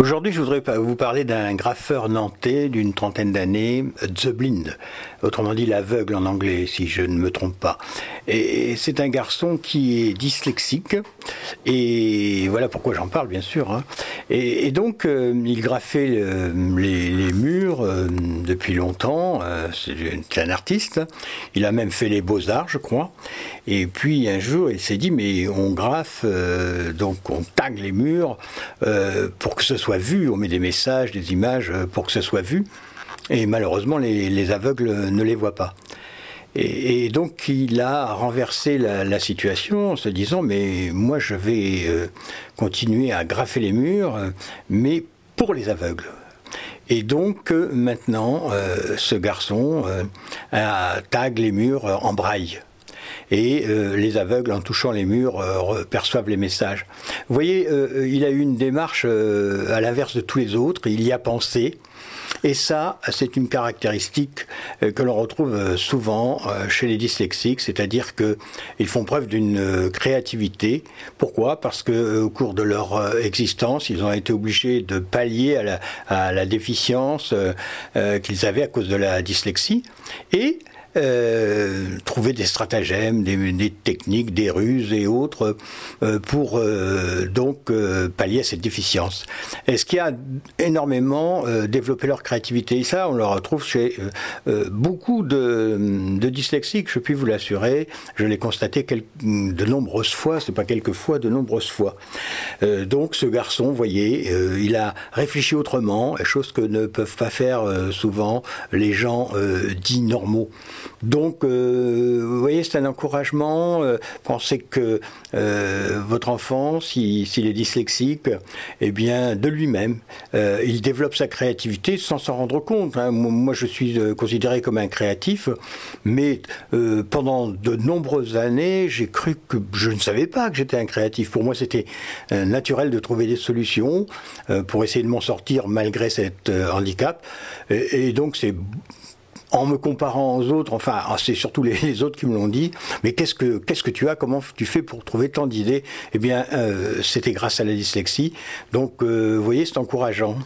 Aujourd'hui, je voudrais vous parler d'un graffeur nantais d'une trentaine d'années, The Blind, autrement dit l'aveugle en anglais, si je ne me trompe pas. Et c'est un garçon qui est dyslexique, et voilà pourquoi j'en parle, bien sûr. Hein. Et, donc, euh, il graffait les, murs euh, depuis longtemps. Euh, c'est un artiste. Il a même fait les beaux-arts, je crois. Et puis un jour, il s'est dit, mais on graffe, donc on tag les murs pour que ce soit vu, on met des messages, des images euh, pour que ce soit vu. Et malheureusement, les, aveugles ne les voient pas. Et, donc, il a renversé la, situation en se disant, mais moi, je vais euh, continuer à graffer les murs, mais pour les aveugles. Et donc, euh, maintenant, ce garçon tag les murs en braille et euh, les aveugles, en touchant les murs, euh, perçoivent les messages. Vous voyez, euh, il a eu une démarche à l'inverse de tous les autres, il y a pensé. Et ça, c'est une caractéristique que l'on retrouve souvent chez les dyslexiques, c'est-à-dire qu'ils font preuve d'une créativité. Pourquoi? Parce que au cours de leur existence, ils ont été obligés de pallier à la, à la déficience qu'ils avaient à cause de la dyslexie. Et euh, trouver des stratagèmes, des, techniques, des ruses et autres euh, pour euh, donc pallier à cette déficience. Est-ce qu'il y a énormément développé leur créativité Et ça, on le retrouve chez beaucoup de, de, dyslexiques, je puis vous l'assurer. Je l'ai constaté de nombreuses fois, c'est pas quelques fois, de nombreuses fois. donc ce garçon, vous voyez, il a réfléchi autrement, chose que ne peuvent pas faire souvent les gens dits normaux. Donc, euh, vous voyez, c'est un encouragement. Euh, pensez que euh, votre enfant, s'il est dyslexique, eh bien, de lui-même, il développe sa créativité sans s'en rendre compte. Hein. Moi, je suis considéré comme un créatif, mais pendant de nombreuses années, j'ai cru que je ne savais pas que j'étais un créatif. Pour moi, c'était naturel de trouver des solutions pour essayer de m'en sortir malgré cet handicap. et donc, c'est en me comparant aux autres, enfin, ah, c'est surtout les, autres qui me l'ont dit, mais qu'est-ce que, qu'est-ce que tu as, comment tu fais pour trouver tant d'idées? Eh bien, euh, c'était grâce à la dyslexie. Donc, euh, vous voyez, c'est encourageant.